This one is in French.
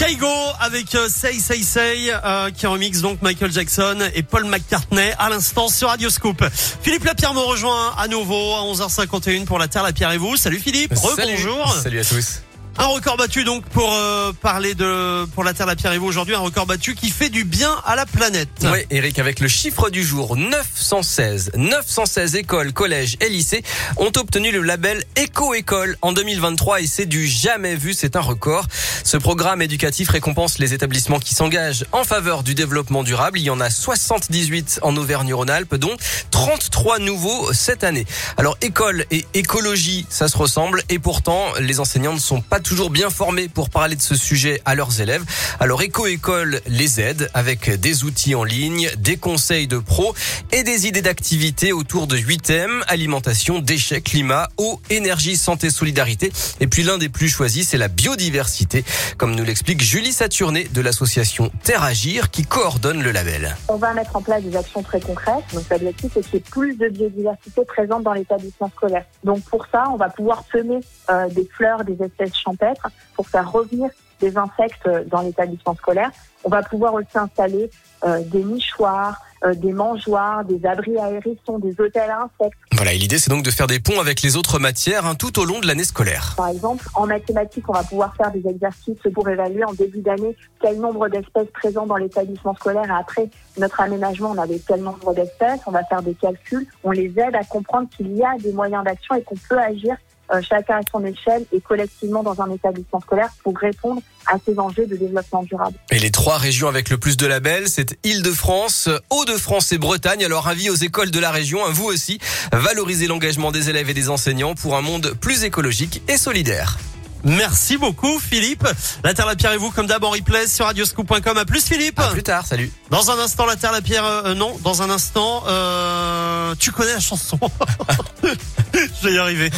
Kaigo avec euh, Say Say Say euh, qui remix donc Michael Jackson et Paul McCartney à l'instant sur Radio Scoop. Philippe Lapierre me rejoint à nouveau à 11h51 pour la Terre, la Pierre et vous. Salut Philippe, Salut. rebonjour. Salut à tous. Un record battu donc pour euh, parler de pour la Terre, la Pierre et vous aujourd'hui, un record battu qui fait du bien à la planète. Oui, Eric, avec le chiffre du jour, 916. 916 écoles, collèges et lycées ont obtenu le label Éco-École en 2023 et c'est du jamais vu, c'est un record. Ce programme éducatif récompense les établissements qui s'engagent en faveur du développement durable. Il y en a 78 en Auvergne-Rhône-Alpes, dont 33 nouveaux cette année. Alors, école et écologie, ça se ressemble et pourtant, les enseignants ne sont pas toujours bien formés pour parler de ce sujet à leurs élèves. Alors, Éco-École les aide avec des outils en ligne, des conseils de pros et des idées d'activités autour de 8 thèmes, alimentation, déchets, climat, eau, énergie, santé, solidarité. Et puis l'un des plus choisis, c'est la biodiversité, comme nous l'explique Julie Saturné de l'association Terre Agir qui coordonne le label. On va mettre en place des actions très concrètes. Donc l'objectif c'est qu'il y ait plus de biodiversité présente dans l'établissement scolaire. Donc pour ça, on va pouvoir semer euh, des fleurs, des espèces pour faire revenir des insectes euh, dans l'établissement scolaire. On va pouvoir aussi installer euh, des nichoirs, euh, des mangeoires, des abris à hérissons, des hôtels à insectes. Voilà, et l'idée c'est donc de faire des ponts avec les autres matières hein, tout au long de l'année scolaire. Par exemple, en mathématiques, on va pouvoir faire des exercices pour évaluer en début d'année quel nombre d'espèces présentes dans l'établissement scolaire. Et après notre aménagement, on avait tel nombre d'espèces. On va faire des calculs. On les aide à comprendre qu'il y a des moyens d'action et qu'on peut agir chacun à son échelle et collectivement dans un établissement scolaire pour répondre à ces enjeux de développement durable. Et les trois régions avec le plus de labels, c'est Île-de-France, Hauts-de-France et Bretagne. Alors avis aux écoles de la région, hein, vous aussi, valorisez l'engagement des élèves et des enseignants pour un monde plus écologique et solidaire. Merci beaucoup Philippe. La Terre, la Pierre et vous comme d'abord en replay sur radioscoop.com. À plus Philippe. À plus tard, salut. Dans un instant, la Terre, la Pierre, euh, non. Dans un instant, euh, tu connais la chanson. Je vais y arriver.